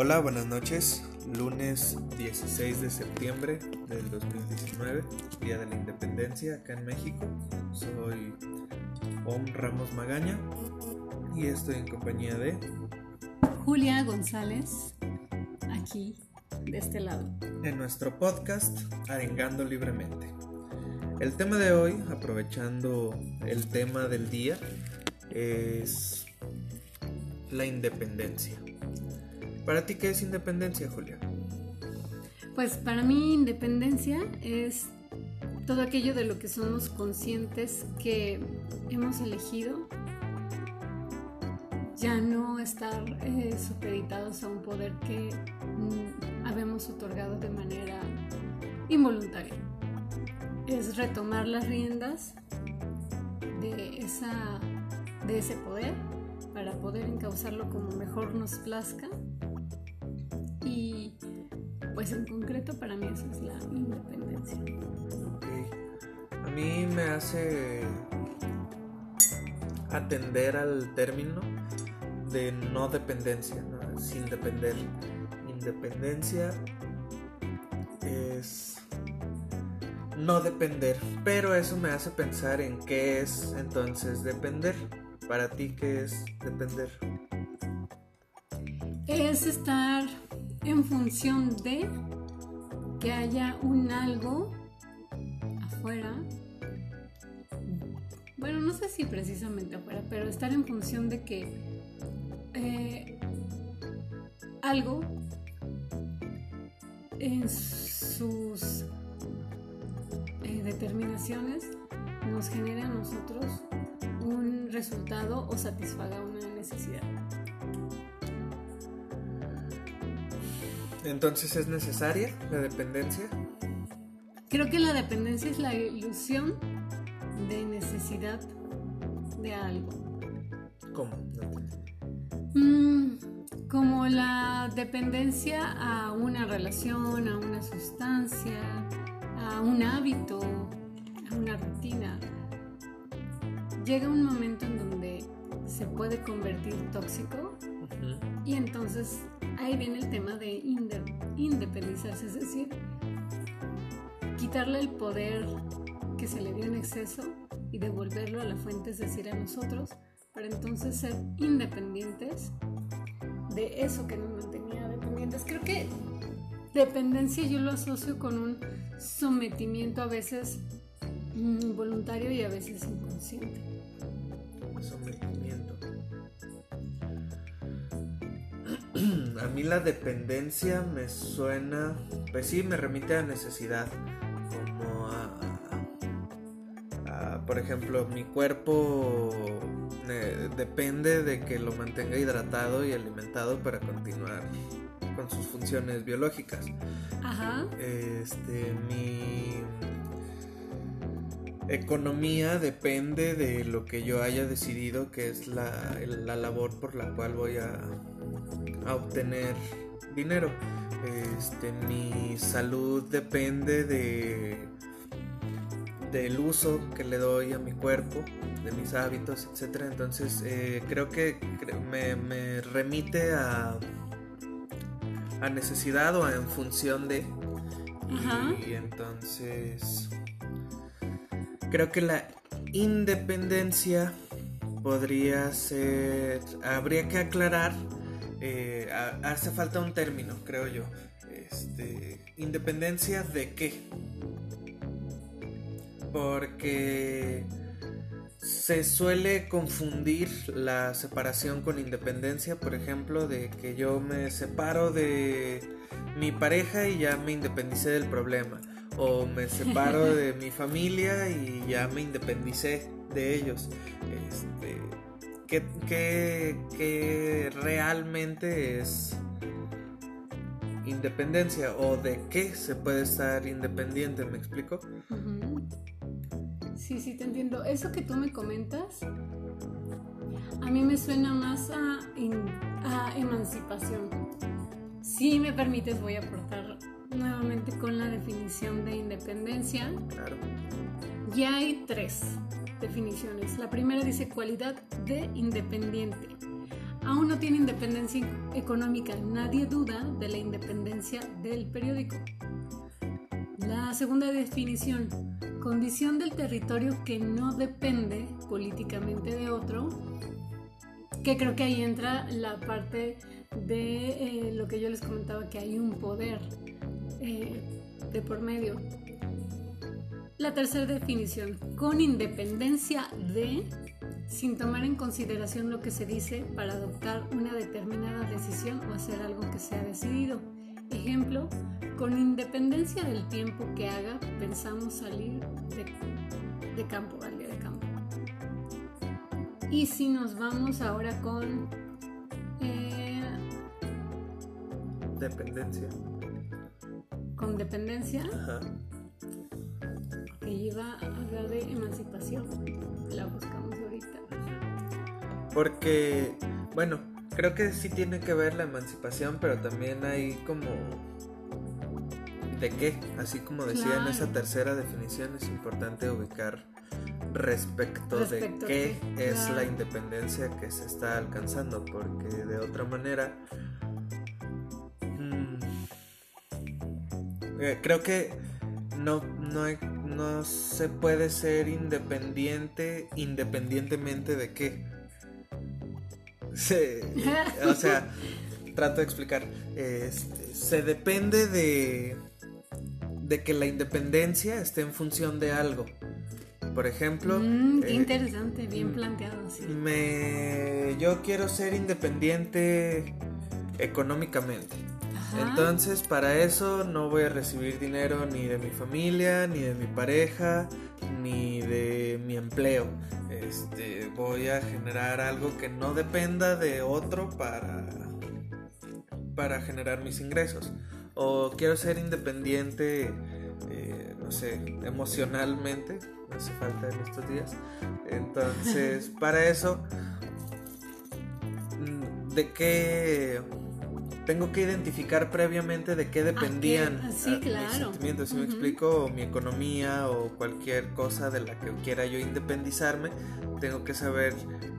Hola, buenas noches. Lunes 16 de septiembre del 2019, Día de la Independencia acá en México. Soy Om Ramos Magaña y estoy en compañía de Julia González, aquí, de este lado. En nuestro podcast Arengando Libremente. El tema de hoy, aprovechando el tema del día, es la independencia. ¿Para ti qué es independencia, Julia? Pues para mí independencia es todo aquello de lo que somos conscientes que hemos elegido ya no estar eh, supeditados a un poder que mm, habemos otorgado de manera involuntaria. Es retomar las riendas de, esa, de ese poder para poder encauzarlo como mejor nos plazca. Y pues en concreto para mí eso es la independencia. Ok. A mí me hace atender al término de no dependencia, ¿no? sin depender. Independencia es no depender, pero eso me hace pensar en qué es entonces depender. Para ti, ¿qué es depender? Es estar en función de que haya un algo afuera. Bueno, no sé si precisamente afuera, pero estar en función de que eh, algo en sus eh, determinaciones nos genere a nosotros un resultado o satisfaga una necesidad. Entonces es necesaria la dependencia. Creo que la dependencia es la ilusión de necesidad de algo. ¿Cómo? Mm, como la dependencia a una relación, a una sustancia, a un hábito, a una rutina. Llega un momento en donde se puede convertir tóxico y entonces ahí viene el tema de independizarse, es decir, quitarle el poder que se le dio en exceso y devolverlo a la fuente, es decir, a nosotros, para entonces ser independientes de eso que nos mantenía dependientes. Creo que dependencia yo lo asocio con un sometimiento a veces mm, involuntario y a veces inconsciente. A mí la dependencia me suena, pues sí, me remite a necesidad, como a, a- a, por ejemplo, mi cuerpo eh, depende de que lo mantenga hidratado y alimentado para continuar con sus funciones biológicas. Ajá. Este, mi economía depende de lo que yo haya decidido que es la, la labor por la cual voy a, a obtener dinero. Este, mi salud depende de del uso que le doy a mi cuerpo, de mis hábitos, etcétera. Entonces eh, creo que me, me remite a a necesidad o a en función de Ajá. y entonces creo que la independencia podría ser habría que aclarar eh, ha- hace falta un término creo yo. Este independencia de qué. Porque se suele confundir la separación con independencia, por ejemplo, de que yo me separo de mi pareja y ya me independicé del problema, o me separo de mi familia y ya me independicé de ellos. Este, ¿qué, qué- qué realmente es independencia o de qué se puede estar independiente? ¿Me explico? Sí, sí, te entiendo. Eso que tú me comentas, a mí me suena más a, a emancipación. Si me permites, voy a aportar nuevamente con la definición de independencia. Claro. Ya hay tres definiciones. La primera dice cualidad de independiente. aún no tiene independencia económica. Nadie duda de la independencia del periódico. La segunda definición, condición del territorio que no depende políticamente de otro, que creo que ahí entra la parte de eh, lo que yo les comentaba, que hay un poder eh, de por medio. La tercera definición, con independencia de, sin tomar en consideración lo que se dice para adoptar una determinada decisión o hacer algo que se ha decidido. Ejemplo, con independencia del tiempo que haga, pensamos salir de, campo, al día de campo. Y si nos vamos ahora con... Eh, dependencia. Con dependencia. Ajá. Lleva a hablar de emancipación. La buscamos ahorita. Porque, bueno, creo que sí tiene que ver la emancipación, pero también hay como de qué, así como decía en esa tercera definición, es importante ubicar respecto, de qué es la independencia que se está alcanzando, porque de otra manera mm, eh, creo que no, no, no se puede ser independiente independientemente de qué. o sea, trato de explicar. Este, se depende de de que la independencia esté en función de algo. Por ejemplo... Mm, qué eh, interesante, bien planteado. Sí. Me, yo quiero ser independiente económicamente. Entonces, para eso no voy a recibir dinero ni de mi familia, ni de mi pareja, ni de mi empleo. Este, voy a generar algo que no dependa de otro para, para generar mis ingresos o quiero ser independiente, eh, no sé, emocionalmente, me hace falta en estos días. Entonces, para eso, mm, ¿de qué tengo que identificar previamente de qué dependían ah, sí, claro. mis sentimientos, si me explico, o mi economía o cualquier cosa de la que quiera yo independizarme, tengo que saber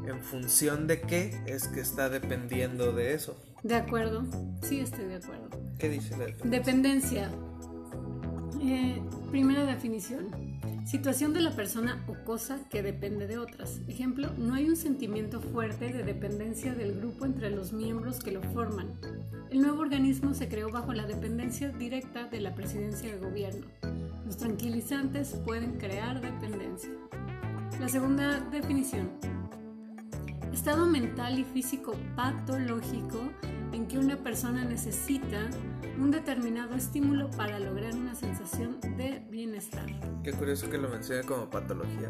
en función de qué es que está dependiendo de eso. De acuerdo, sí estoy de acuerdo. ¿Qué dice la dependencia? Eh, primera definición. Situación de la persona o cosa que depende de otras. Ejemplo, no hay un sentimiento fuerte de dependencia del grupo entre los miembros que lo forman. El nuevo organismo se creó bajo la dependencia directa de la presidencia del gobierno. Los tranquilizantes pueden crear dependencia. La segunda definición. Estado mental y físico patológico en que una persona necesita un determinado estímulo para lograr una sensación de bienestar. Qué curioso que lo mencione como patología.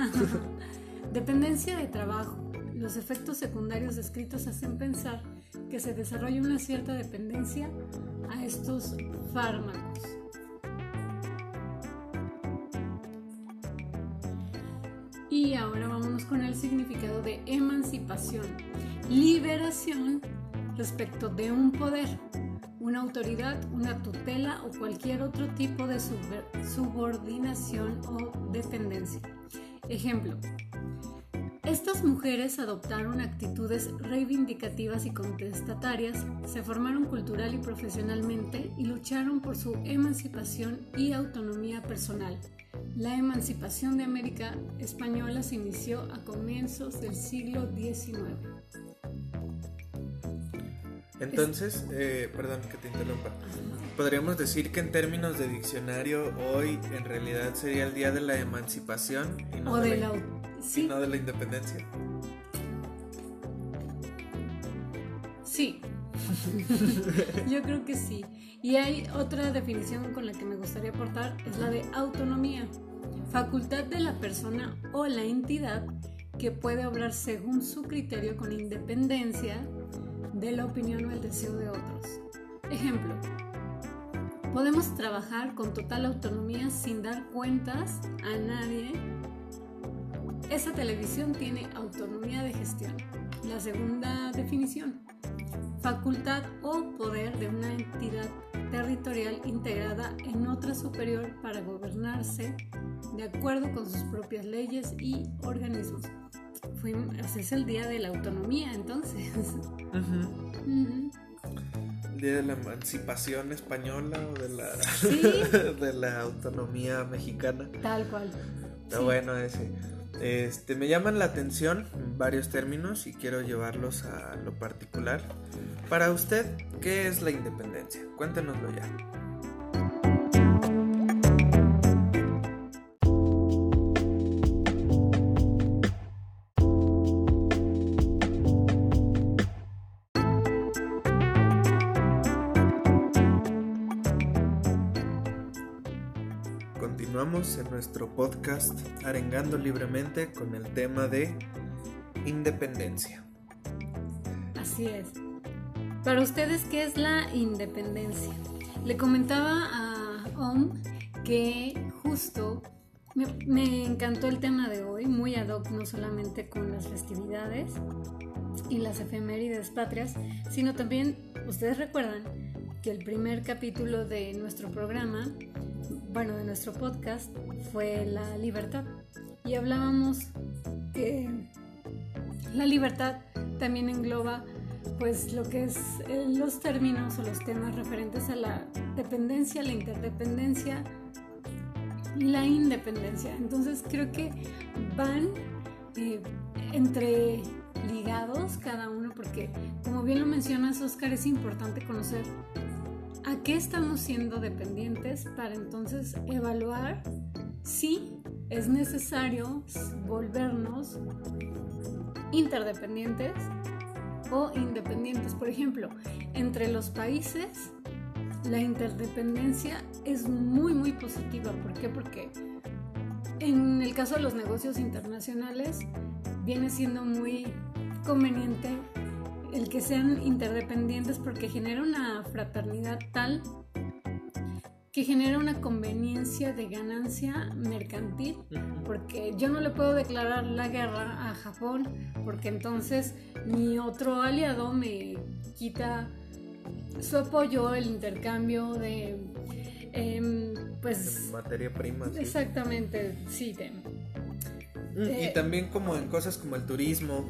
Dependencia de trabajo. Los efectos secundarios descritos hacen pensar que se desarrolla una cierta dependencia a estos fármacos. Y ahora vámonos con el significado de emancipación. Liberación respecto de un poder, una autoridad, una tutela o cualquier otro tipo de subordinación o dependencia. Ejemplo, estas mujeres adoptaron actitudes reivindicativas y contestatarias, se formaron cultural y profesionalmente y lucharon por su emancipación y autonomía personal. La emancipación de América Española se inició a comienzos del siglo XIX. Entonces, eh, perdón que te interrumpa. Podríamos decir que en términos de diccionario hoy en realidad sería el día de la emancipación y no, de, la, no de la independencia. Sí, yo creo que sí. Y hay otra definición con la que me gustaría aportar, es la de autonomía. Facultad de la persona o la entidad que puede obrar según su criterio con independencia de la opinión o el deseo de otros. Ejemplo, podemos trabajar con total autonomía sin dar cuentas a nadie. Esa televisión tiene autonomía de gestión. La segunda definición, facultad o poder de una entidad territorial integrada en otra superior para gobernarse de acuerdo con sus propias leyes y organismos es el día de la autonomía, entonces. El día de la emancipación española o de la, de la autonomía mexicana. Tal cual. Está bueno ese. Este, me llaman la atención varios términos y quiero llevarlos a lo particular. Para usted, ¿qué es la independencia? Cuéntenoslo ya. En nuestro podcast Arengando Libremente con el tema de independencia. Así es. Para ustedes, ¿qué es la independencia? Le comentaba a Om que justo me, me, encantó el tema de hoy, muy ad hoc, no solamente con las festividades y las efemérides patrias, sino también, ustedes recuerdan que el primer capítulo de nuestro programa bueno, de nuestro podcast fue la libertad. Y hablábamos que la libertad también engloba pues lo que es eh, los términos o los temas referentes a la dependencia, la interdependencia y la independencia. Entonces creo que van eh, entre ligados cada uno porque como bien lo mencionas Oscar es importante conocer a qué estamos siendo dependientes para entonces evaluar si es necesario volvernos interdependientes o independientes. Por ejemplo, entre los países la interdependencia es muy muy positiva. ¿Por qué? Porque en el caso de los negocios internacionales viene siendo muy conveniente el que sean interdependientes porque genera una fraternidad tal que genera una conveniencia de ganancia mercantil, porque yo no le puedo declarar la guerra a Japón, porque entonces mi otro aliado me quita su apoyo, el intercambio de, em, pues... materia prima. Exactamente, sí. Mm, y también como en cosas como el turismo,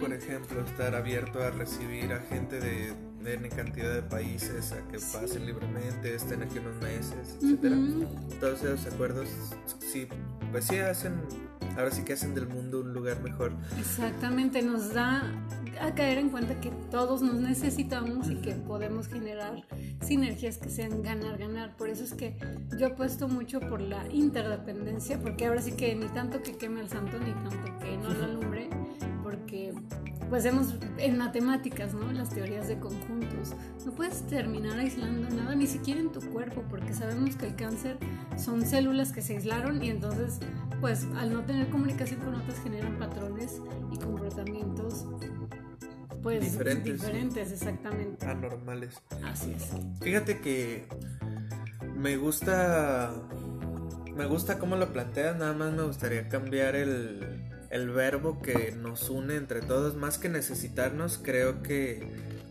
por ejemplo, estar abierto a recibir a gente de, de cantidad de países, a que pasen libremente, estén aquí unos meses, etcétera. Todos esos acuerdos, sí, pues sí hacen, ahora sí que hacen del mundo un lugar mejor. Exactamente, nos da a caer en cuenta que todos nos necesitamos y que podemos generar sinergias que sean ganar, ganar. Por eso es que yo apuesto mucho por la interdependencia, porque ahora sí que ni tanto que queme al santo, ni tanto que no lo alumbre, porque pues vemos en matemáticas, ¿no? Las teorías de conjuntos. No puedes terminar aislando nada, ni siquiera en tu cuerpo, porque sabemos que el cáncer son células que se aislaron y entonces, pues al no tener comunicación con otras generan patrones y comportamientos pues diferentes, diferentes exactamente. Anormales. Así es. Fíjate que me gusta me gusta cómo lo planteas, nada más me gustaría cambiar el el verbo que nos une entre todos, más que necesitarnos, creo que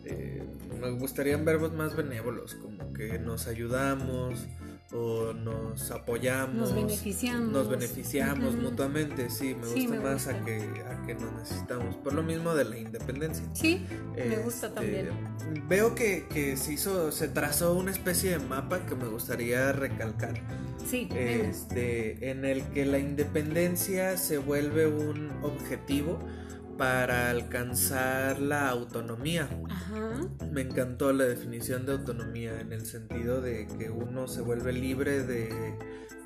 eh, me gustarían verbos más benévolos, como que nos ayudamos o nos apoyamos. Nos beneficiamos. Nos beneficiamos mutuamente, sí, me gusta más A, que, a que nos necesitamos. Por lo mismo de la independencia. Sí, me gusta este, también. Veo que, que se hizo, se trazó una especie de mapa que me gustaría recalcar Sí. Este, en el que la independencia se vuelve un objetivo para alcanzar la autonomía. Ajá. Me encantó la definición de autonomía en el sentido de que uno se vuelve libre de,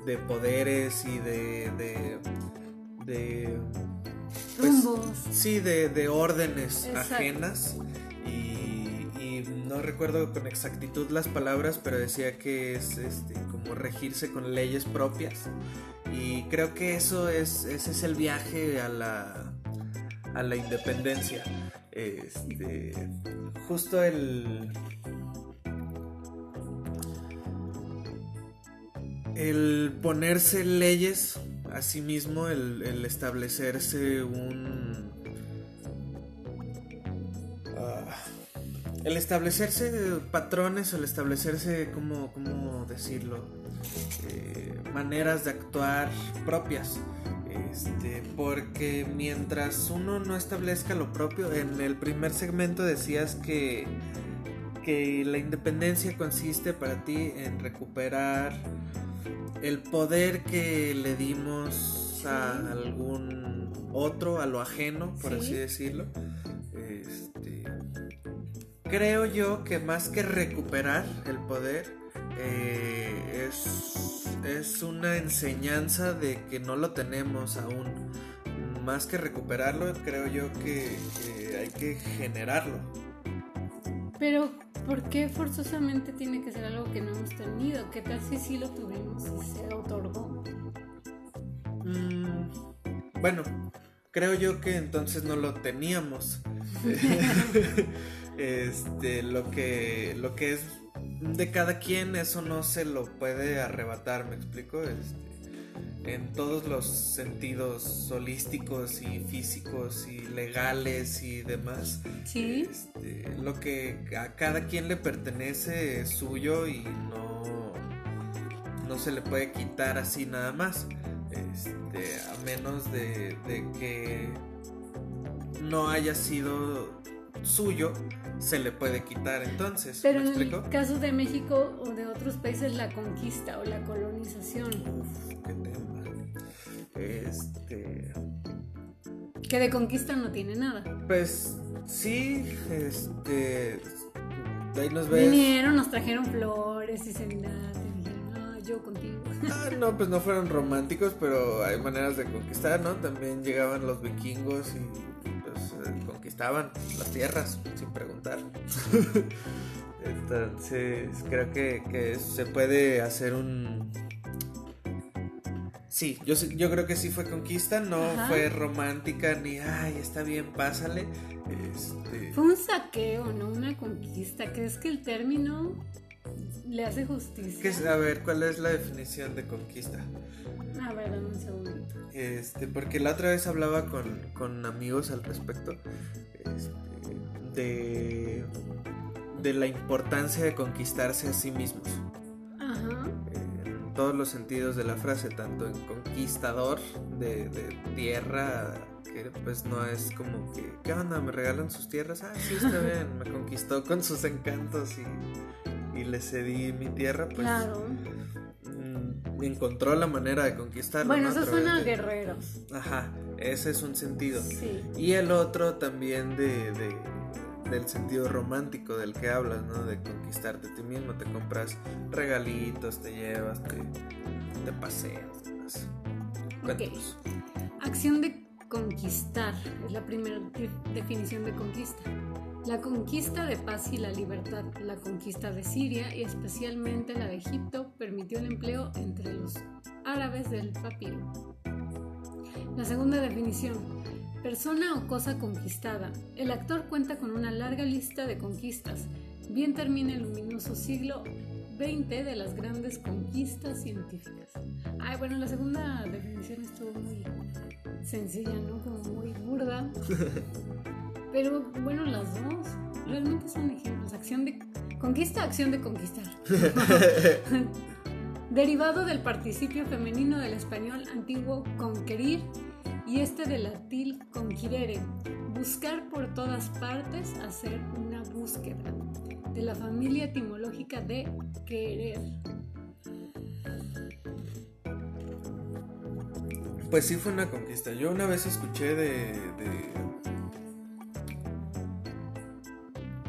de poderes y de... de, de pues, sí, de, de órdenes ajenas no recuerdo con exactitud las palabras, pero decía que es este, como regirse con leyes propias. Y creo que eso es, ese es el viaje a la, a la independencia. Este, justo el, el ponerse leyes a sí mismo, el, establecerse un el establecerse patrones el establecerse, ¿cómo, cómo decirlo? Eh, maneras de actuar propias. Este, porque mientras uno no establezca lo propio, en el primer segmento decías que, que la independencia consiste para ti en recuperar el poder que le dimos a algún otro, a lo ajeno, por así decirlo. Este, creo yo que más que recuperar el poder, eh, es, es una enseñanza de que no lo tenemos aún. Más que recuperarlo, creo yo que, hay que generarlo. Pero, ¿por qué forzosamente tiene que ser algo que no hemos tenido? ¿Qué tal si sí lo tuvimos y se otorgó? Mm, bueno, creo yo que entonces no lo teníamos. este, lo que, lo que es de cada quien eso no se lo puede arrebatar, ¿me explico? Este, en todos los sentidos holísticos y físicos y legales y demás. Sí. Este, lo que a cada quien le pertenece es suyo y no, no se le puede quitar así nada más. Este, a menos de, de que no haya sido suyo se le puede quitar entonces. Pero en el caso de México o de otros países, la conquista o la colonización. Uf, qué tema. Este. Que de conquista no tiene nada. Pues sí, este. De ahí nos ves. Vinieron, nos trajeron flores y seminatas. Ah, yo contigo. Ah, no, pues no fueron románticos, pero hay maneras de conquistar, ¿no? También llegaban los vikingos y conquistaban las tierras sin preguntar. Entonces, creo que, se puede hacer un... Sí, yo, yo creo que sí fue conquista, no fue romántica ni, ay, está bien, pásale. Este... Fue un saqueo, no una conquista. ¿Crees que el término le hace justicia? a ver, ¿cuál es la definición de conquista? A ver, dame un segundo. Este, porque la otra vez hablaba con, amigos al respecto este, de, de la importancia de conquistarse a sí mismos. En todos los sentidos de la frase, tanto en conquistador de, tierra, que pues no es como que, ¿qué onda? ¿Me regalan sus tierras? Ah, sí, está bien, me conquistó con sus encantos y, y le cedí mi tierra, pues. Claro encontró la manera de conquistarlo. Bueno, eso suena guerreros. Ajá, ese es un sentido. Sí. Y el otro también de, del sentido romántico del que hablas, ¿no? De conquistarte a ti mismo, te compras regalitos, te llevas, te, te paseas, demás. Acción de conquistar es la primera definición de conquista. La conquista de paz y la libertad, la conquista de Siria y especialmente la de Egipto permitió el empleo entre los árabes del papiro. La segunda definición, persona o cosa conquistada. El actor cuenta con una larga lista de conquistas. Bien termina el luminoso siglo XX de las grandes conquistas científicas. Ay, bueno, la segunda definición estuvo muy sencilla, ¿no? Como muy burda. Pero bueno, las dos realmente son ejemplos. Acción de conquista, acción de conquistar. Derivado del participio femenino del español antiguo conquerir y este del latín conquirere, buscar por todas partes, hacer una búsqueda. De la familia etimológica de querer. Pues sí fue una conquista. Yo una vez escuché de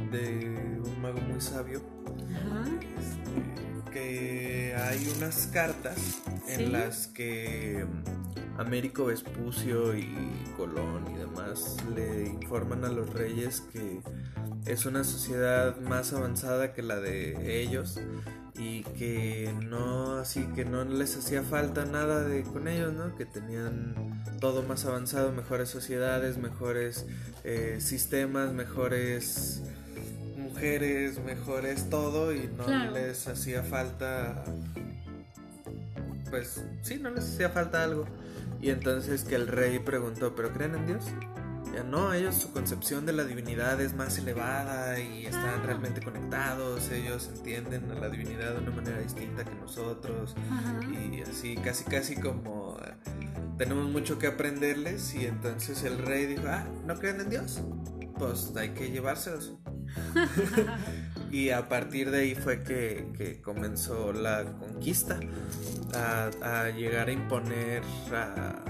de un mago muy sabio este, que hay unas cartas en las que Américo Vespucio y Colón y demás le informan a los reyes que es una sociedad más avanzada que la de ellos y que no así que no les hacía falta nada de con ellos no que tenían todo más avanzado mejores sociedades mejores eh, sistemas mejores mujeres, mejores todo y no les hacía falta pues sí, no les hacía falta algo. Y entonces que el rey preguntó, ¿pero creen en Dios? Ya no, ellos su concepción de la divinidad es más elevada y están realmente conectados, ellos entienden a la divinidad de una manera distinta que nosotros y así casi casi como tenemos mucho que aprenderles y entonces el rey dijo, ah, ¿no creen en Dios? Pues hay que llevárselos. y a partir de ahí fue que, comenzó la conquista, a, llegar a imponer a,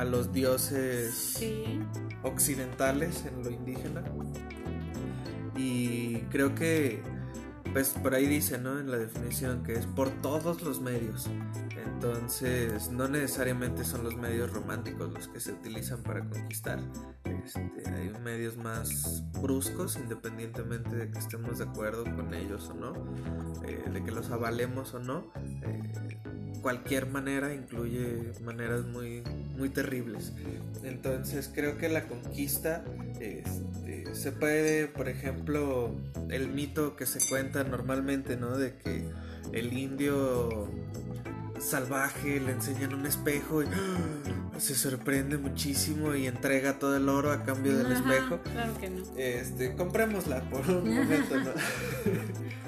a los dioses occidentales en lo indígena. Y creo que, pues por ahí dice, ¿no? En la definición que es por todos los medios. Entonces, no necesariamente son los medios románticos los que se utilizan para conquistar. Este, hay medios más bruscos, independientemente de que estemos de acuerdo con ellos o no, eh, de que los avalemos o no. Eh, cualquier manera incluye maneras muy, muy terribles. Entonces, creo que la conquista este, se puede, por ejemplo, el mito que se cuenta normalmente, ¿no? De que el indio salvaje, le enseñan un espejo y ¡ah! se sorprende muchísimo y entrega todo el oro a cambio del espejo. Claro que no. Este, comprémosla por un momento, ¿no?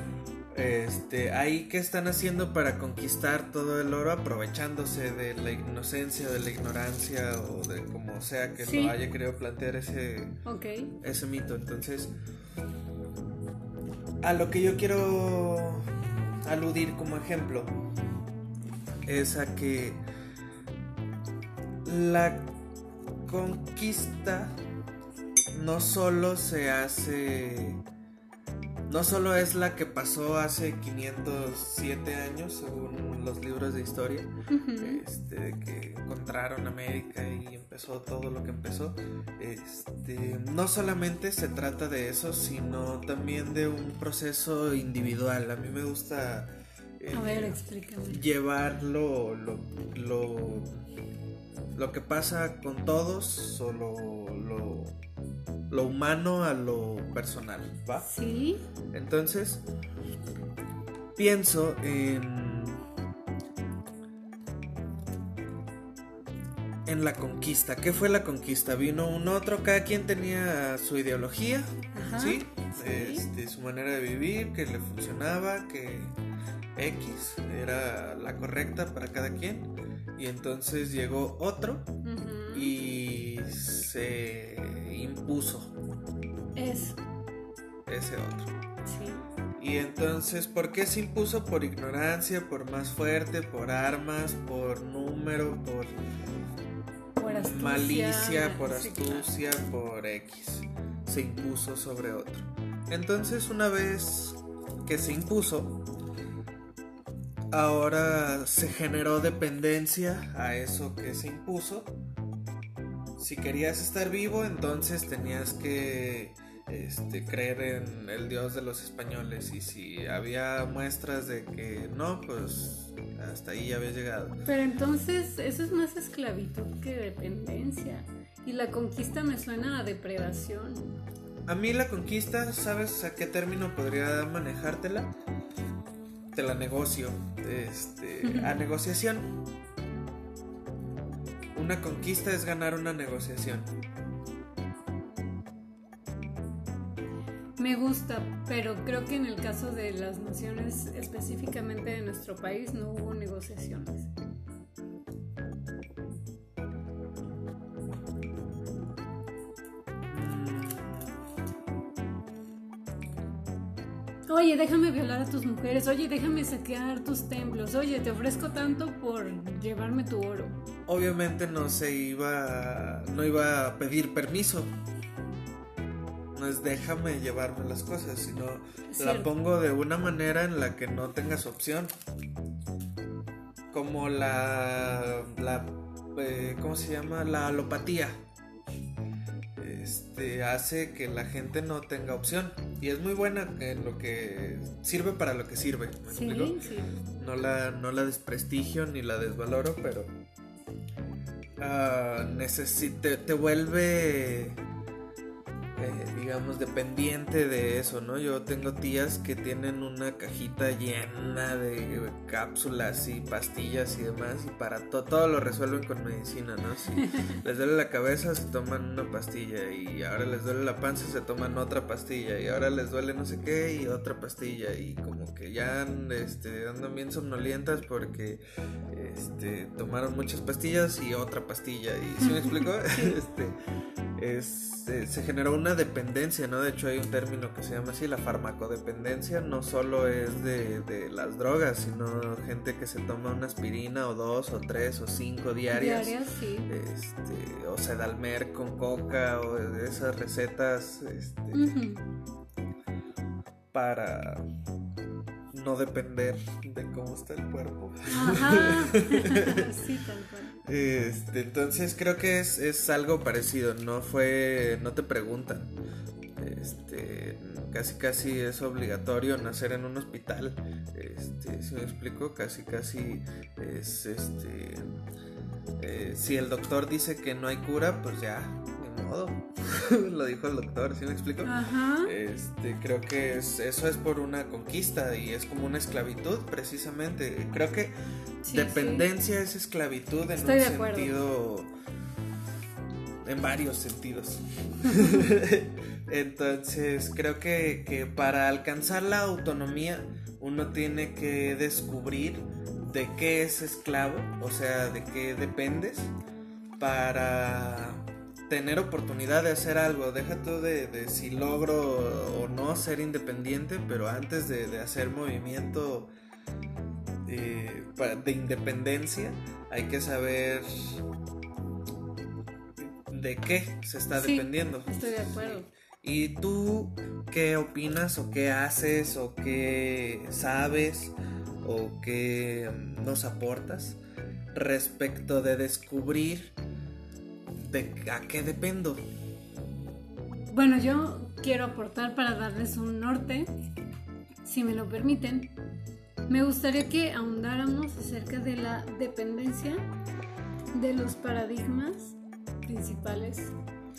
Este, ahí qué están haciendo para conquistar todo el oro aprovechándose de la inocencia, de la ignorancia o de como sea que lo haya querido plantear ese, ese mito. Entonces, a lo que yo quiero aludir como ejemplo es a que la conquista no solo se hace no solo es la que pasó hace 507 años, según los libros de historia, este, que encontraron América y empezó todo lo que empezó. Este, no solamente se trata de eso, sino también de un proceso individual. A mí me gusta a ver, explícame. Llevar lo, lo, que pasa con todos o lo, lo, humano a lo personal, ¿va? Sí. Entonces, pienso en. En la conquista. ¿Qué fue la conquista? Vino un otro, cada quien tenía su ideología, ¿sí? Este, su manera de vivir, que le funcionaba, que X era la correcta para cada quien. Y entonces llegó otro y se impuso. Eso. Ese otro. Sí. Y entonces, ¿por qué se impuso? Por ignorancia, por más fuerte, por armas, por número, por, malicia, por astucia, por X. Se impuso sobre otro. Entonces, una vez que se impuso, ahora se generó dependencia a eso que se impuso. Si querías estar vivo, entonces tenías que este, creer en el Dios de los españoles. Y si había muestras de que no, pues hasta ahí ya había llegado. Pero entonces eso es más esclavitud que dependencia. Y la conquista me suena a depredación. A mí la conquista, ¿sabes a qué término podría manejártela? Te la negocio este, a negociación. Una conquista es ganar una negociación. Me gusta, pero creo que en el caso de las naciones, específicamente de nuestro país, no hubo negociaciones. Oye, déjame violar a tus mujeres. Oye, déjame saquear tus templos. Oye, te ofrezco tanto por llevarme tu oro. Obviamente no se iba, no iba a pedir permiso. No es déjame llevarme las cosas, sino la pongo de una manera en la que no tengas opción. Como la, la eh, ¿cómo se llama? La alopatía este, hace que la gente no tenga opción. Y es muy buena en lo que sirve para lo que sirve. No, la, no la desprestigio ni la desvaloro, pero uh, te, vuelve, digamos, dependiente de eso, ¿no? Yo tengo tías que tienen una cajita llena de cápsulas y pastillas y demás y para todo lo resuelven con medicina, ¿no? Si les duele la cabeza se toman una pastilla y ahora les duele la panza se toman otra pastilla y ahora les duele no sé qué y otra pastilla y como que ya este, andan bien somnolientas porque este, tomaron muchas pastillas y otra pastilla y ¿sí me explico? este, es, eh, se generó una dependencia, ¿no? De hecho hay un término que se llama así, la farmacodependencia, no solo es de, las drogas, sino gente que se toma una aspirina o dos o tres o cinco diarias. Diarias, sí. Este, o sedalmer con coca o esas recetas este, para no depender de cómo está el cuerpo. Ajá. sí, tal cual. Este, entonces creo que es, es, algo parecido, no fue, no te preguntan. Este, casi casi es obligatorio nacer en un hospital. Este, si me explico, casi casi es este eh, si el doctor dice que no hay cura, pues ya, modo. Lo dijo el doctor, ¿sí me explico? Este, creo que es, eso es por una conquista y es como una esclavitud, precisamente. Creo que dependencia es esclavitud en un sentido. En varios sentidos. Entonces, creo que, que para alcanzar la autonomía, uno tiene que descubrir de qué es esclavo, o sea, de qué dependes, para tener oportunidad de hacer algo. Deja tú de, si logro o no ser independiente, pero antes de, hacer movimiento eh, de independencia, hay que saber de qué se está dependiendo. Estoy de acuerdo. ¿Y tú qué opinas o qué haces o qué sabes o qué nos aportas respecto de descubrir de a qué dependo? Bueno, yo quiero aportar para darles un norte, si me lo permiten. Me gustaría que ahondáramos acerca de la dependencia de los paradigmas principales,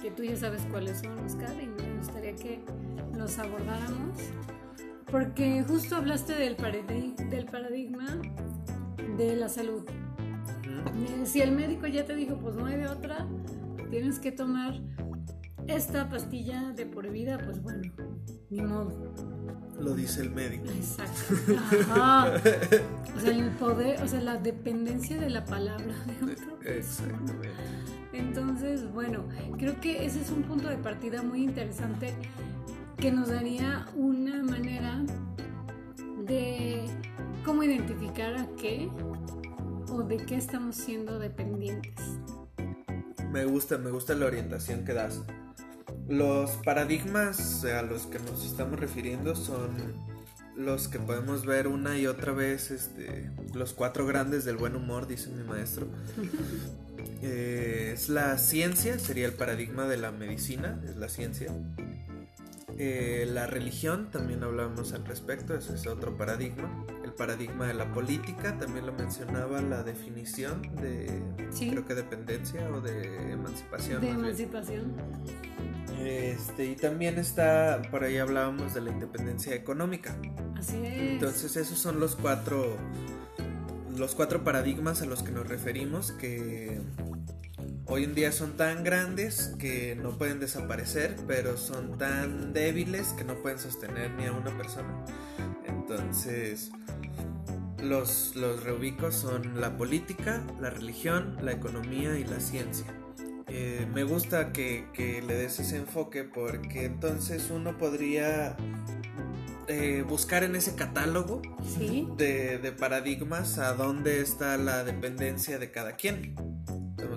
que tú ya sabes cuáles son, Oscar, y me gustaría que los abordáramos porque justo hablaste del, del paradigma de la salud. Si el médico ya te dijo, pues no hay de otra, tienes que tomar esta pastilla de por vida, pues bueno, ni modo. Lo dice el médico. Exacto. Ajá. O sea, el poder, o sea, la dependencia de la palabra de otro. Exactamente. Entonces, bueno, creo que ese es un punto de partida muy interesante que nos daría una manera de cómo identificar a qué o de qué estamos siendo dependientes. Me gusta, me gusta la orientación que das. Los paradigmas a los que nos estamos refiriendo son los que podemos ver una y otra vez, este, los cuatro grandes del buen humor, dice mi maestro. Eh, es la ciencia, sería el paradigma de la medicina, es la ciencia. Eh, la religión, también hablamos al respecto, ese es otro paradigma. El paradigma de la política, también lo mencionaba la definición de, creo que dependencia o de emancipación. De emancipación. Este, y también está, por ahí hablábamos de la independencia económica. Así es. Entonces esos son los cuatro, los cuatro paradigmas a los que nos referimos que hoy en día son tan grandes que no pueden desaparecer, pero son tan débiles que no pueden sostener ni a una persona. Entonces, los, los reubicos son la política, la religión, la economía y la ciencia. Eh, me gusta que, le des ese enfoque porque entonces uno podría eh, buscar en ese catálogo de, de paradigmas a dónde está la dependencia de cada quien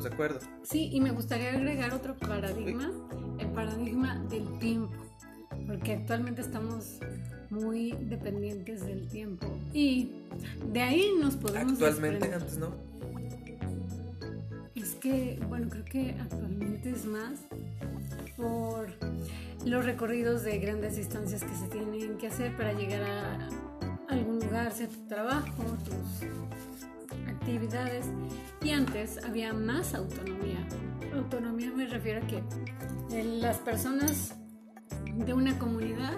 de acuerdo. Sí, y me gustaría agregar otro paradigma, el paradigma del tiempo, porque actualmente estamos muy dependientes del tiempo y de ahí nos podemos... Actualmente, antes no. Es que, bueno, creo que actualmente es más por los recorridos de grandes distancias que se tienen que hacer para llegar a algún lugar, sea tu trabajo, tus actividades y antes había más autonomía. Autonomía me refiero a que las personas de una comunidad,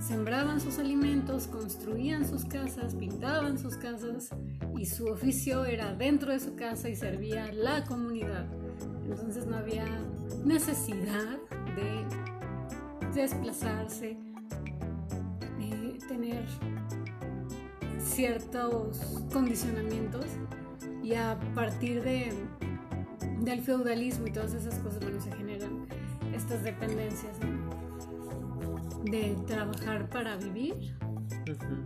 sembraban sus alimentos, construían sus casas, pintaban sus casas y su oficio era dentro de su casa y servía a la comunidad. Entonces no había necesidad de desplazarse, de tener ciertos condicionamientos y a partir de, del feudalismo y todas esas cosas, bueno, se generan estas dependencias de trabajar para vivir,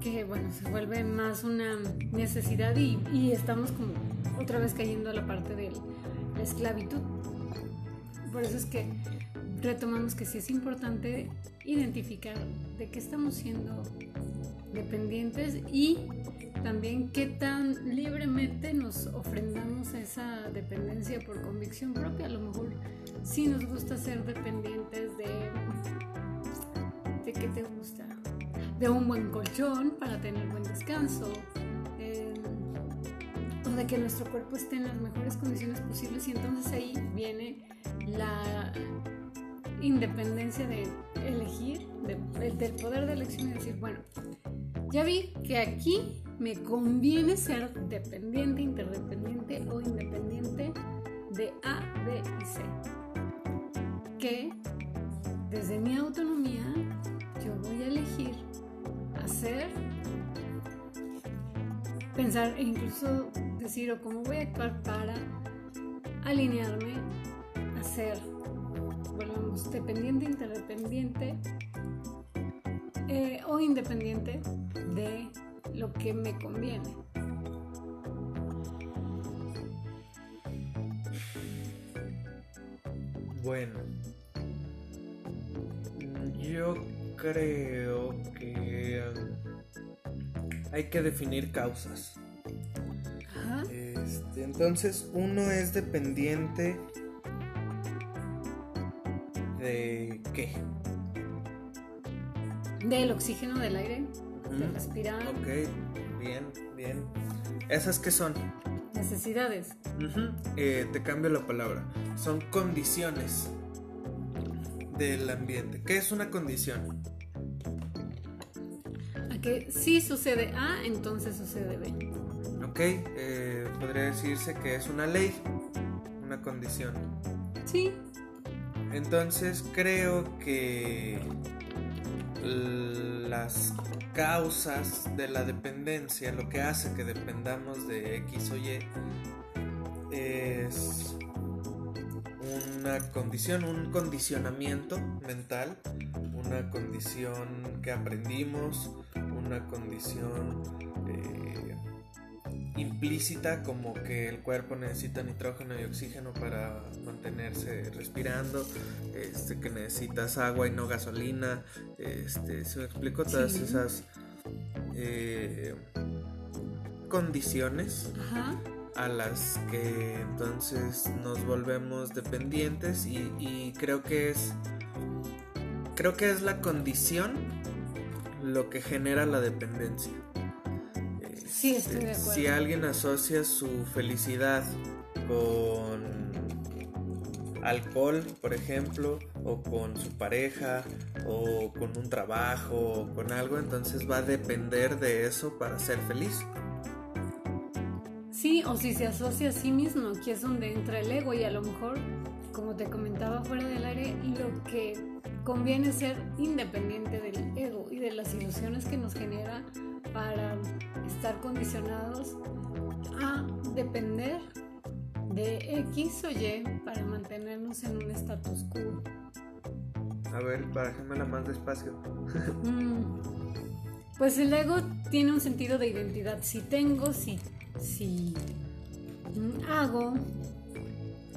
que bueno, se vuelve más una necesidad y, y estamos como otra vez cayendo a la parte de la esclavitud. Por eso es que retomamos que sí es importante identificar de qué estamos siendo dependientes y también qué tan libremente nos ofrendamos esa dependencia por convicción propia. A lo mejor sí nos gusta ser dependientes de... ¿De qué te gusta? De un buen colchón para tener buen descanso. Eh, o de que nuestro cuerpo esté en las mejores condiciones posibles y entonces ahí viene la independencia de elegir, del poder de elección y decir, bueno, ya vi que aquí me conviene ser dependiente, interdependiente o independiente de A, B y C. Que desde mi autonomía voy a elegir hacer, pensar e incluso decir o cómo voy a actuar para alinearme a ser, volvemos, dependiente, interdependiente eh, o independiente de lo que me conviene. Bueno, creo que hay que definir causas. Este, entonces, uno es dependiente de qué? Del oxígeno del aire de respirar. Ok, bien, bien. ¿Esas qué son? Necesidades. Eh, te cambio la palabra. Son condiciones del ambiente. ¿Qué es una condición? A que si sucede A, entonces sucede B. Ok, eh, podría decirse que es una ley, una condición. Sí. Entonces creo que las causas de la dependencia, lo que hace que dependamos de X o Y, es una condición, un condicionamiento mental, una condición que aprendimos, una condición eh, implícita como que el cuerpo necesita nitrógeno y oxígeno para mantenerse respirando, este, que necesitas agua y no gasolina, este, se me explico todas esas eh, condiciones a las que entonces nos volvemos dependientes y, y creo que es creo que es la condición lo que genera la dependencia. Sí, estoy de acuerdo. Si alguien asocia su felicidad con alcohol, por ejemplo, o con su pareja, o con un trabajo, o con algo, entonces va a depender de eso para ser feliz. Sí, o si se asocia a sí mismo, aquí es donde entra el ego y a lo mejor, como te comentaba fuera del aire, lo que conviene ser independiente del ego y de las ilusiones que nos genera para estar condicionados a depender de X o Y para mantenernos en un status quo. A ver, la más despacio. Mm, pues el ego tiene un sentido de identidad. Si tengo, si, si hago,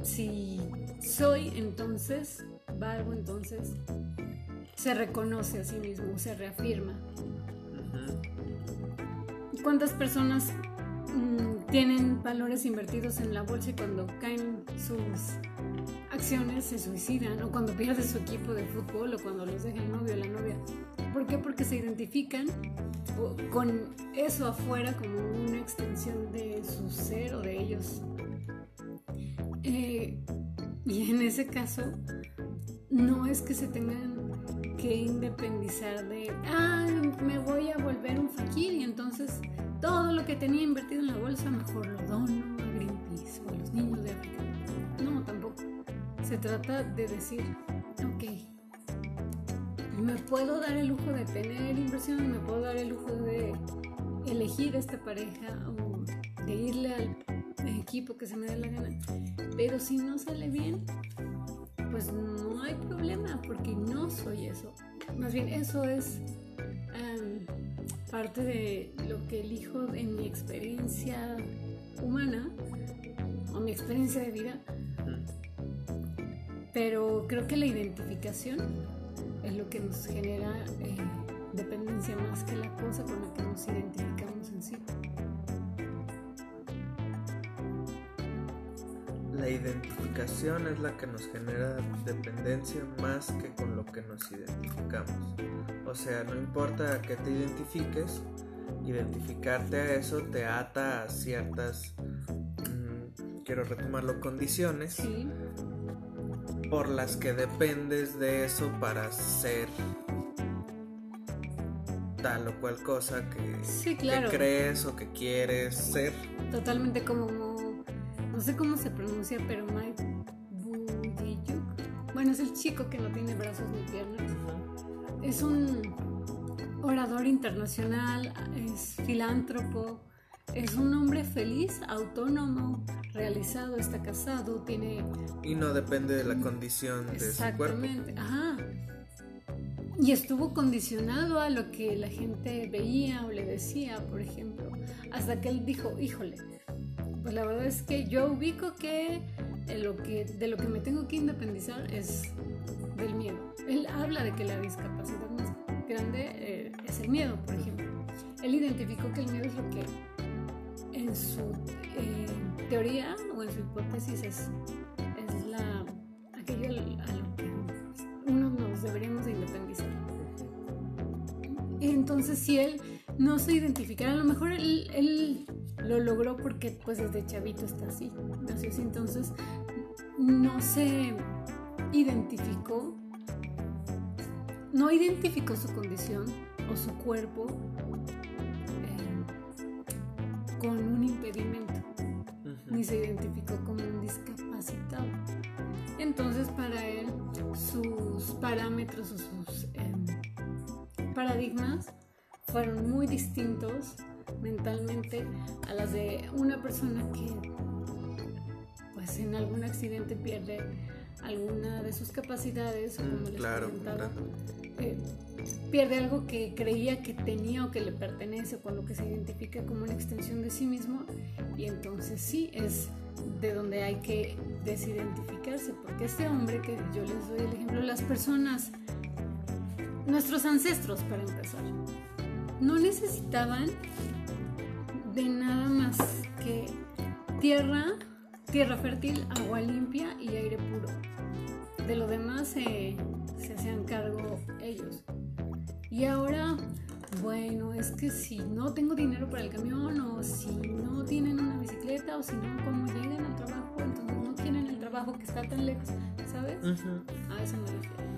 si soy, entonces valgo, entonces se reconoce a sí mismo, se reafirma. ¿Cuántas personas mm, tienen valores invertidos en la bolsa y cuando caen sus acciones se suicidan o cuando pierde su equipo de fútbol o cuando los deja el novio o la novia? ¿Por qué? Porque se identifican con eso afuera como una extensión de su ser o de ellos. Eh, y en ese caso, no es que se tengan que independizar de, ah, me voy a volver un fakir y entonces todo lo que tenía invertido en la bolsa mejor lo dono a Greenpeace o a los niños de África. No, tampoco. Se trata de decir, ok, me puedo dar el lujo de tener inversión, me puedo dar el lujo de elegir esta pareja o de irle al equipo que se me dé la gana. Pero si no sale bien, pues no hay problema porque no soy eso. Más bien eso es em, parte de lo que elijo en mi experiencia humana o mi experiencia de vida. Pero creo que la identificación es lo que nos genera eh, dependencia más que la cosa con la que nos identificamos en sí. Identificación es la que nos genera dependencia más que con lo que nos identificamos. O sea, no importa que te identifiques, identificarte a eso te ata a ciertas, mm, quiero retomarlo, condiciones por las que dependes de eso para ser tal o cual cosa que, que crees o que quieres ser. Totalmente como no sé cómo se pronuncia, pero Mike Bujiyuk. Bueno, es el chico que no tiene brazos ni piernas. Es un orador internacional, es filántropo, es un hombre feliz, autónomo, realizado, está casado, tiene... Y no depende de la condición de su cuerpo. Exactamente, ajá. Y estuvo condicionado a lo que la gente veía o le decía, por ejemplo, hasta que él dijo, híjole, pues la verdad es que yo ubico que, de lo que me tengo que independizar es del miedo. Él habla de que la discapacidad más grande eh, es el miedo, por ejemplo. Él identificó que el miedo es lo que en su eh, teoría o en su hipótesis es, es no se identificara, a lo mejor él, él lo logró porque pues desde chavito está así, así, entonces no se identificó, no identificó su condición o su cuerpo eh, con un impedimento, ni se identificó como un discapacitado. Entonces para él sus parámetros o sus em, paradigmas fueron muy distintos mentalmente a las de una persona que pues en algún accidente pierde alguna de sus capacidades o como les claro, eh, pierde algo que creía que tenía o que le pertenece o con lo que se identifica como una extensión de sí mismo y entonces sí es de donde hay que desidentificarse porque este hombre que yo les doy el ejemplo las personas nuestros ancestros para empezar no necesitaban de nada más que tierra, tierra fértil, agua limpia y aire puro. De lo demás se hacían cargo ellos. Y ahora, bueno, es que si no tengo dinero para el camión o si no tienen una bicicleta o si no, como llegan al trabajo, entonces no tienen el trabajo que está tan lejos, ¿sabes? A eso me refiero.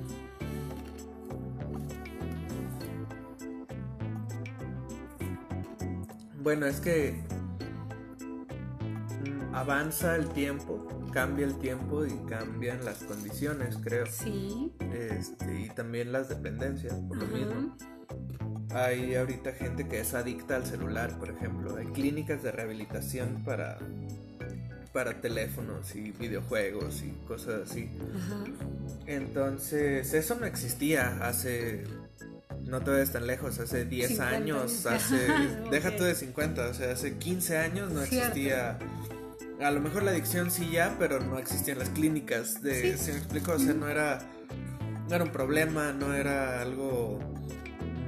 Bueno, es que avanza el tiempo, cambia el tiempo y cambian las condiciones, creo. Sí. Este, y también las dependencias, por lo mismo. Hay ahorita gente que es adicta al celular, por ejemplo. Hay clínicas de rehabilitación para, para teléfonos y videojuegos y cosas así. Entonces, eso no existía hace no te ves tan lejos, hace 10 años, hace, déjate de 50, o sea, hace 15 años no existía, a lo mejor la adicción sí ya, pero no existían las clínicas, de, ¿se me explico? O sea, no era, no era un problema, no era algo,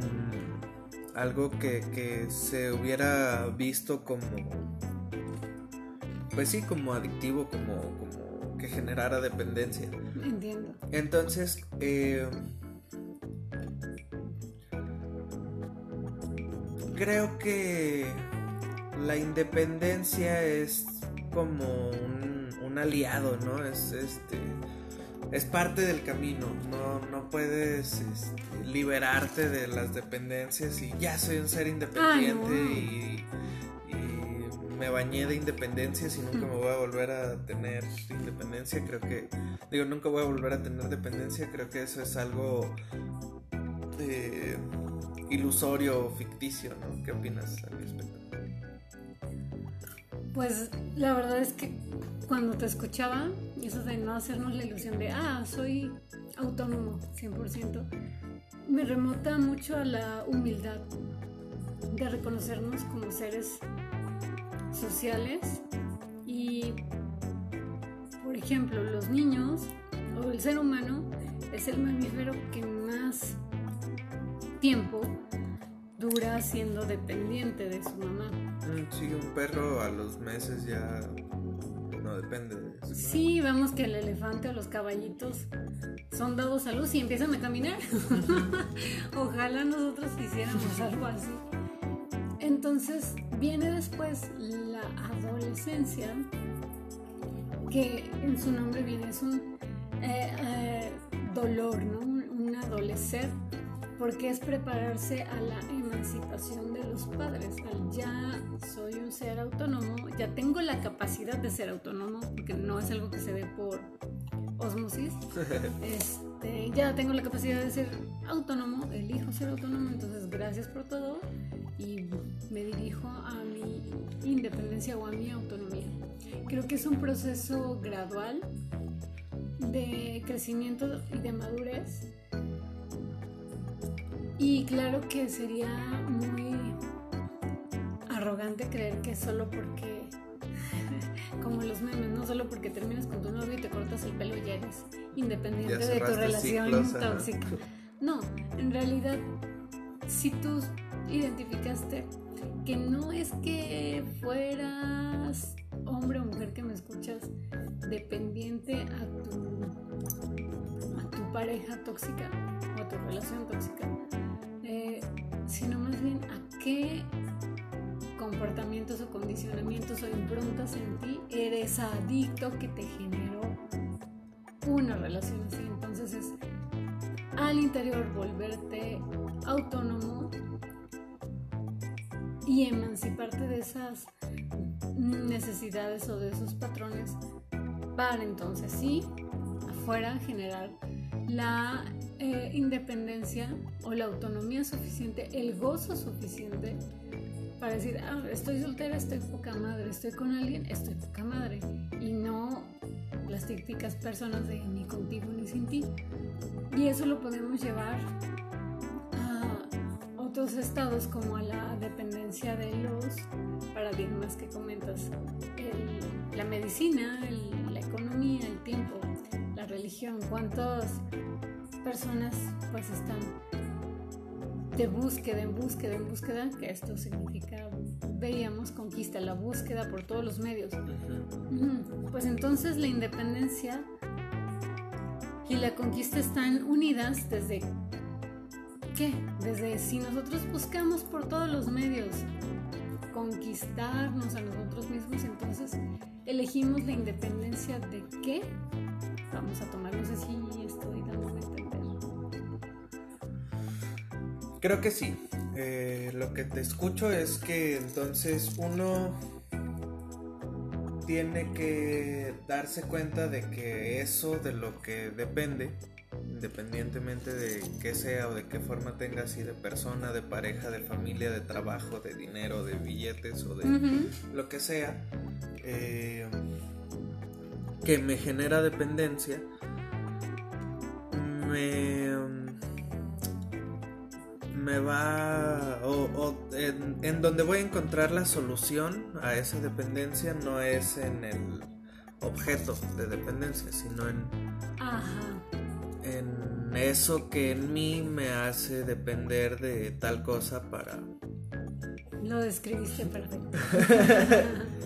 mm, algo que, que se hubiera visto como, pues sí, como adictivo, como, como que generara dependencia. Entiendo. Entonces, eh, creo que la independencia es como un, aliado, ¿no? Es este. es parte del camino, no, no puedes este, liberarte de las dependencias y ya soy un ser independiente y, me bañé de independencias y nunca me voy a volver a tener independencia, creo que, digo, nunca voy a volver a tener dependencia, creo que eso es algo eh, ilusorio o ficticio, ¿no? ¿Qué opinas al respecto? Pues la verdad es que cuando te escuchaba, eso de no hacernos la ilusión de, ah, soy autónomo 100%, me remota mucho a la humildad de reconocernos como seres sociales y, por ejemplo, los niños o el ser humano es el mamífero que más tiempo dura siendo dependiente de su mamá. Mm, sí, un perro a los meses ya no depende de eso. Sí, vemos que el elefante o los caballitos son dados a luz y empiezan a caminar. Ojalá nosotros hiciéramos algo así. Entonces viene después la adolescencia, que en su nombre viene, es un eh, eh, dolor, ¿no? Un, adolecer, porque es prepararse a la emancipación de los padres. ya soy un ser autónomo, ya tengo la capacidad de ser autónomo, porque no es algo que se ve por osmosis. Este, ya tengo la capacidad de ser autónomo, elijo ser autónomo, entonces gracias por todo y me dirijo a mi independencia o a mi autonomía. Creo que es un proceso gradual de crecimiento y de madurez. Y claro que sería muy arrogante creer que solo porque, como los memes, no solo porque terminas con tu novio y te cortas el pelo ya eres independiente de tu relación tóxica. No, en realidad, si tú identificaste que no es que fueras hombre o mujer que me escuchas dependiente a tu, a tu pareja tóxica o a tu relación tóxica, qué comportamientos o condicionamientos o improntas en ti eres adicto que te generó una relación así. Entonces es al interior volverte autónomo y emanciparte de esas necesidades o de esos patrones para entonces sí, afuera generar la eh, independencia o la autonomía suficiente, el gozo suficiente para decir, ah, estoy soltera, estoy poca madre, estoy con alguien, estoy poca madre. Y no las típicas personas de ni contigo ni sin ti. Y eso lo podemos llevar estados como a la dependencia de los paradigmas que comentas, la medicina, la economía, el tiempo, la religión, cuántas personas pues están de búsqueda, en búsqueda, en búsqueda, que esto significa, veíamos, conquista, la búsqueda por todos los medios. Pues entonces la independencia y la conquista están unidas desde qué? Desde si nosotros buscamos por todos los medios conquistarnos a nosotros mismos, entonces elegimos la independencia de qué? Vamos a tomar, no sé si Creo que sí. Eh, lo que te escucho es que entonces uno tiene que darse cuenta de que eso de lo que depende independientemente de qué sea o de qué forma tenga, así de persona, de pareja, de familia, de trabajo, de dinero, de billetes o de lo que sea, eh, que me genera dependencia, me, me va, o, en, en donde voy a encontrar la solución a esa dependencia no es en el objeto de dependencia, sino en... Ajá en eso que en mí me hace depender de tal cosa para... Lo describiste perfecto.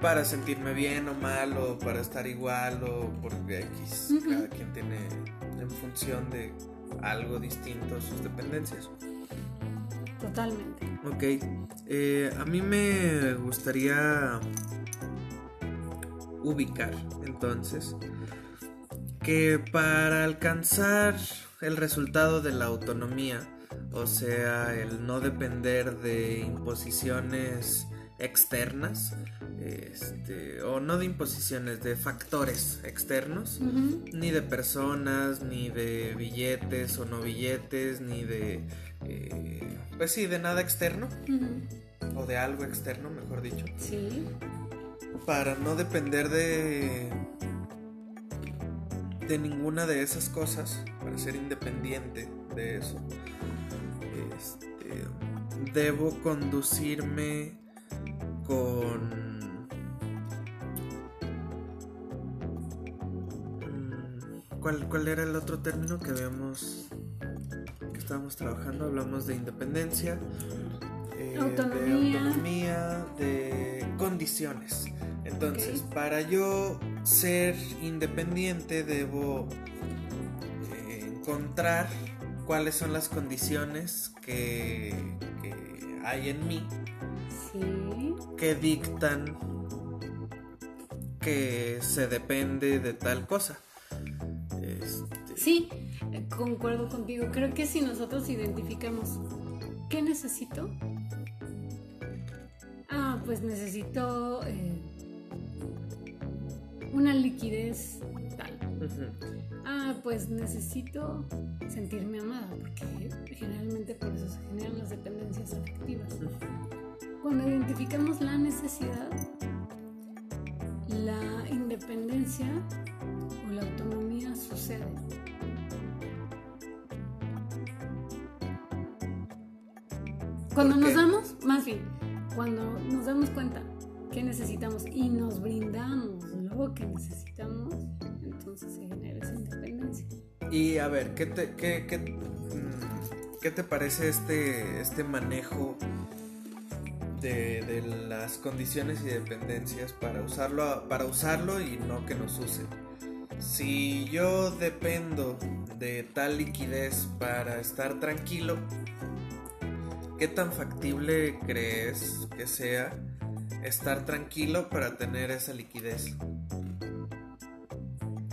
para sentirme bien o mal o para estar igual o porque X, cada quien tiene en función de algo distinto sus dependencias. Totalmente. Ok, eh, a mí me gustaría ubicar entonces que para alcanzar el resultado de la autonomía, o sea, el no depender de imposiciones externas, este, o no de imposiciones, de factores externos, ni de personas, ni de billetes o no billetes, ni de, eh, pues sí, de nada externo, o de algo externo, mejor dicho. Sí. Para no depender de de ninguna de esas cosas, para ser independiente de eso, este, debo conducirme con... Mm, ¿Cuál, ¿Cuál era el otro término que habíamos... que estábamos trabajando? Hablamos de independencia, eh, autonomía. de autonomía, de condiciones. Entonces, para yo ser independiente debo eh, encontrar cuáles son las condiciones que, hay en mí que dictan que se depende de tal cosa. Este... Sí, concuerdo contigo. Creo que si nosotros identificamos qué necesito, ah, pues necesito eh, una liquidez tal. Ah, pues necesito sentirme amada, porque generalmente por eso se generan las dependencias afectivas. Cuando identificamos la necesidad, la independencia o la autonomía sucede. Cuando nos damos, más bien, cuando nos damos cuenta que necesitamos y nos brindamos lo que necesitamos, entonces se genera esa independencia. Y a ver, ¿qué te, qué, qué, mm, ¿qué te parece este, este manejo de, de, las condiciones y dependencias para usarlo, para usarlo y no que nos use? Si yo dependo de tal liquidez para estar tranquilo, ¿qué tan factible crees que sea estar tranquilo para tener esa liquidez?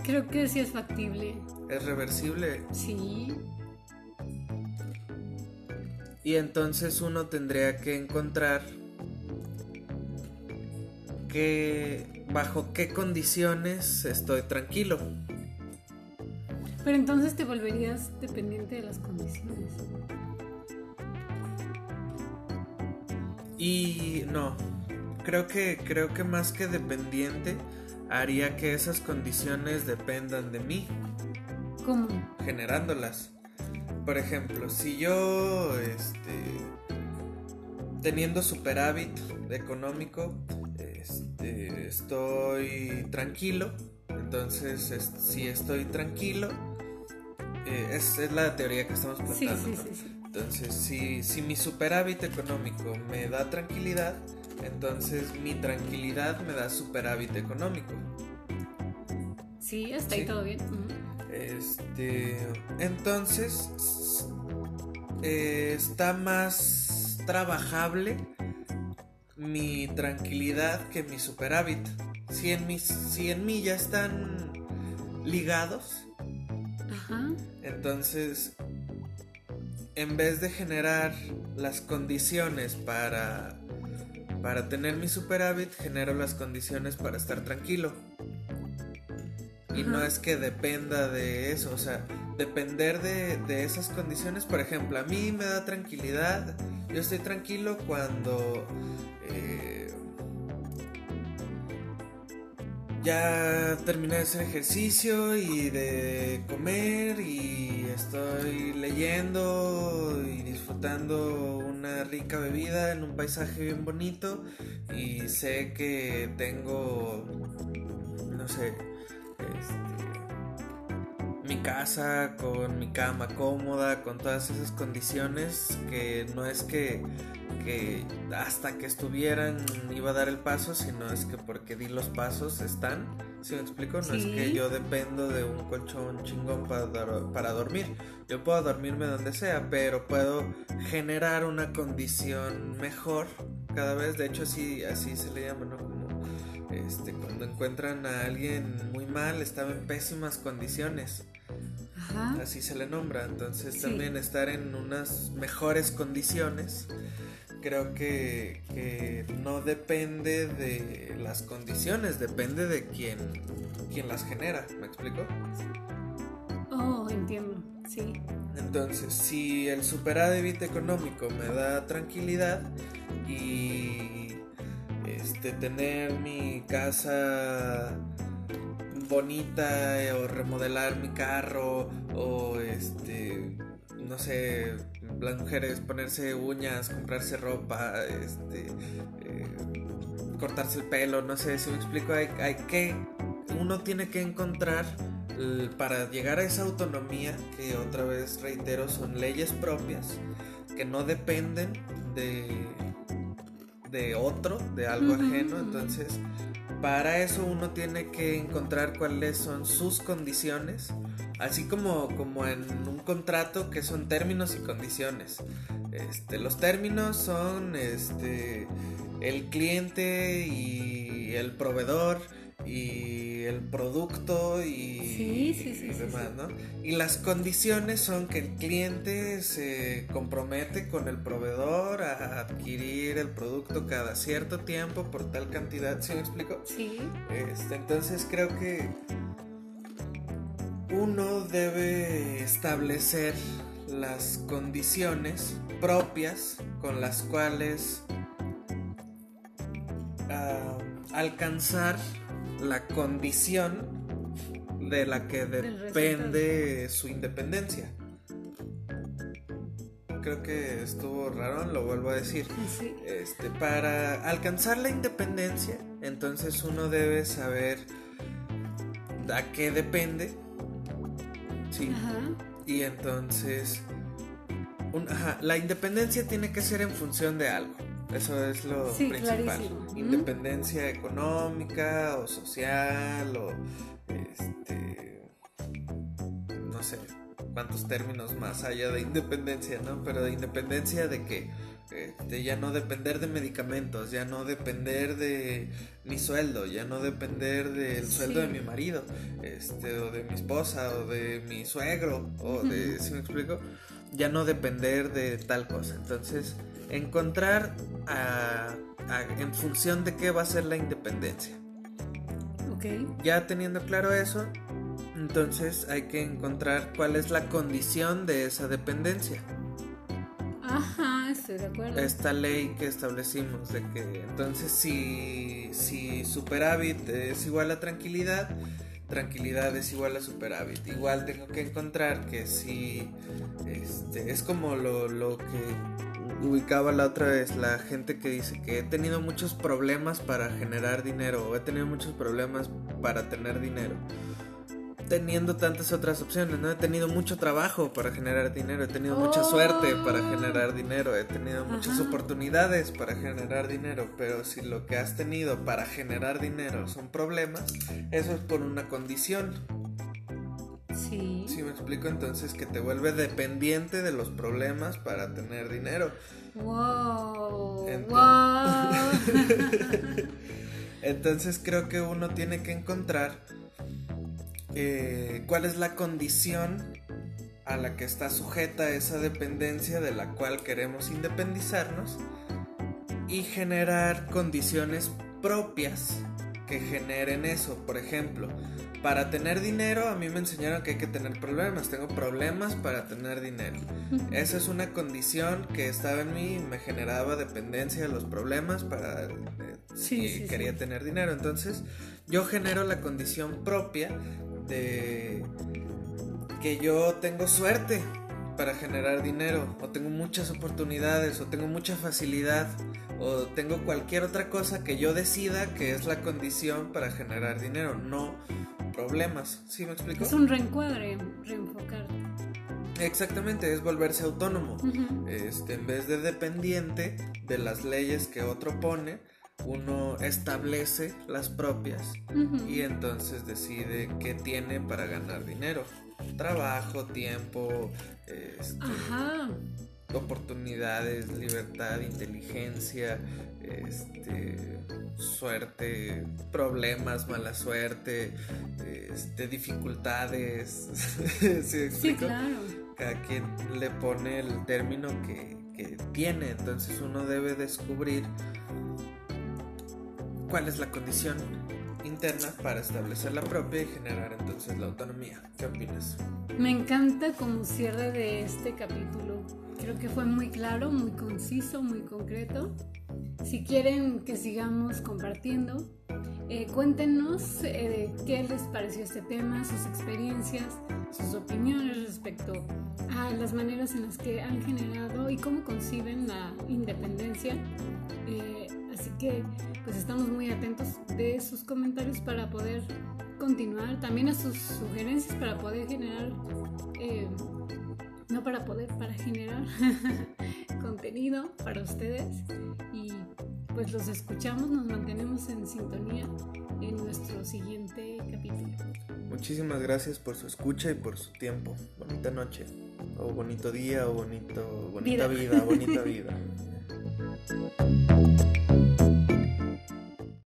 Creo que sí es factible. ¿Es reversible? Sí. Y entonces uno tendría que encontrar que bajo qué condiciones estoy tranquilo. Pero entonces te volverías dependiente de las condiciones. Y no, creo que creo que más que dependiente haría que esas condiciones dependan de mí. ¿Cómo? Generándolas. Por ejemplo, si yo este teniendo superávit económico, este, estoy tranquilo. Entonces, si estoy tranquilo, eh, es, la teoría que estamos planteando. Sí, sí, sí, Entonces, si, si mi superávit económico me da tranquilidad, entonces mi tranquilidad me da superávit económico. Sí, está ahí todo bien. Este, entonces eh, está más trabajable mi tranquilidad que mi superávit. Si en, mis, si en mí ya están ligados, entonces en vez de generar las condiciones para para tener mi superávit genero las condiciones para estar tranquilo. Y no es que dependa de eso, o sea, depender de, esas condiciones, por ejemplo, a mí me da tranquilidad, yo estoy tranquilo cuando eh, ya terminé de hacer ejercicio y de comer y estoy leyendo y disfrutando una rica bebida en un paisaje bien bonito y sé que tengo, no sé, mi casa con mi cama cómoda, con todas esas condiciones que no es que, que hasta que estuvieran iba a dar el paso, sino es que porque di los pasos están. Si me explico? No es que yo dependo de un colchón chingón para, para dormir. Yo puedo dormirme donde sea, pero puedo generar una condición mejor cada vez. De hecho, así, así se le llama, ¿no? Este, cuando encuentran a alguien muy mal, estaba en pésimas condiciones. Así se le nombra. Entonces también estar en unas mejores condiciones creo que, no depende de las condiciones, depende de quién, quién las genera. ¿Me explico? Oh, entiendo, sí. Entonces, si el superávit económico me da tranquilidad y este tener mi casa bonita o remodelar mi carro o este no sé las mujeres ponerse uñas comprarse ropa este eh, cortarse el pelo no sé si me explico hay, hay que uno tiene que encontrar para llegar a esa autonomía que otra vez reitero son leyes propias que no dependen de de otro de algo ajeno entonces para eso uno tiene que encontrar cuáles son sus condiciones, así como, como en un contrato que son términos y condiciones. Este, los términos son este, el cliente y el proveedor y el producto y, demás, ¿no? Y las condiciones son que el cliente se compromete con el proveedor a adquirir el producto cada cierto tiempo por tal cantidad, ¿sí me explico? Sí. Este, entonces creo que uno debe establecer las condiciones propias con las cuales ah, alcanzar la condición de la que depende su independencia. Creo que estuvo raro, lo vuelvo a decir. Este, para alcanzar la independencia, entonces uno debe saber a qué depende. Sí. Y entonces, la independencia tiene que ser en función de algo. Eso es lo principal. Independencia económica o social o este no sé cuántos términos más haya de independencia, ¿no? Pero de independencia de que de ya no depender de medicamentos, ya no depender de mi sueldo, ya no depender del sueldo de mi marido, este, o de mi esposa, o de mi suegro, o de, si me explico, ya no depender de tal cosa. Entonces, encontrar en función de qué va a ser la independencia. Okay. Ya teniendo claro eso, entonces hay que encontrar cuál es la condición de esa dependencia. Ajá, estoy de acuerdo. Esta ley que establecimos de que entonces si, si superávit es igual a tranquilidad, tranquilidad es igual a superávit. Igual tengo que encontrar que si este, es como lo, lo que ubicaba la otra vez, la gente que dice que he tenido muchos problemas para generar dinero o he tenido muchos problemas para tener dinero. Teniendo tantas otras opciones, ¿no? He tenido mucho trabajo para generar dinero, he tenido mucha suerte para oh. generar dinero, he tenido muchas oportunidades para generar dinero, pero si lo que has tenido para generar dinero son problemas, eso es por una condición. Sí. Sí, me explico entonces que te vuelve dependiente de los problemas para tener dinero. Wow. Entonces, creo que uno tiene que encontrar eh, cuál es la condición a la que está sujeta esa dependencia de la cual queremos independizarnos y generar condiciones propias que generen eso. Por ejemplo, para tener dinero a mí me enseñaron que hay que tener problemas. Tengo problemas para tener dinero. Esa es una condición que estaba en mí y me generaba dependencia de los problemas para eh, si quería tener dinero. Entonces yo genero la condición propia de que yo tengo suerte para generar dinero o tengo muchas oportunidades o tengo mucha facilidad o tengo cualquier otra cosa que yo decida que es la condición para generar dinero, no problemas. ¿Sí me explico? Es un reencuadre, reenfocar. Exactamente, es volverse autónomo. este, en vez de dependiente de las leyes que otro pone, uno establece las propias y entonces decide qué tiene para ganar dinero. Trabajo, tiempo, este, oportunidades, libertad, inteligencia, este, suerte, problemas, mala suerte, este, dificultades. ¿Sí, claro. Cada quien le pone el término que, que tiene, entonces uno debe descubrir cuál es la condición interna para establecer la propia y generar entonces la autonomía. ¿Qué opinas? Me encanta como cierre de este capítulo. Creo que fue muy claro, muy conciso, muy concreto. Si quieren que sigamos compartiendo, eh, cuéntenos eh, qué les pareció este tema, sus experiencias, sus opiniones respecto a las maneras en las que han generado y cómo conciben la independencia. Eh, así que pues estamos muy atentos de sus comentarios para poder continuar, también a sus sugerencias para poder generar, eh, no para poder, para generar contenido para ustedes y pues los escuchamos, nos mantenemos en sintonía en nuestro siguiente capítulo. Muchísimas gracias por su escucha y por su tiempo. Bonita noche, o bonito día, o bonito, bonita vida bonita vida.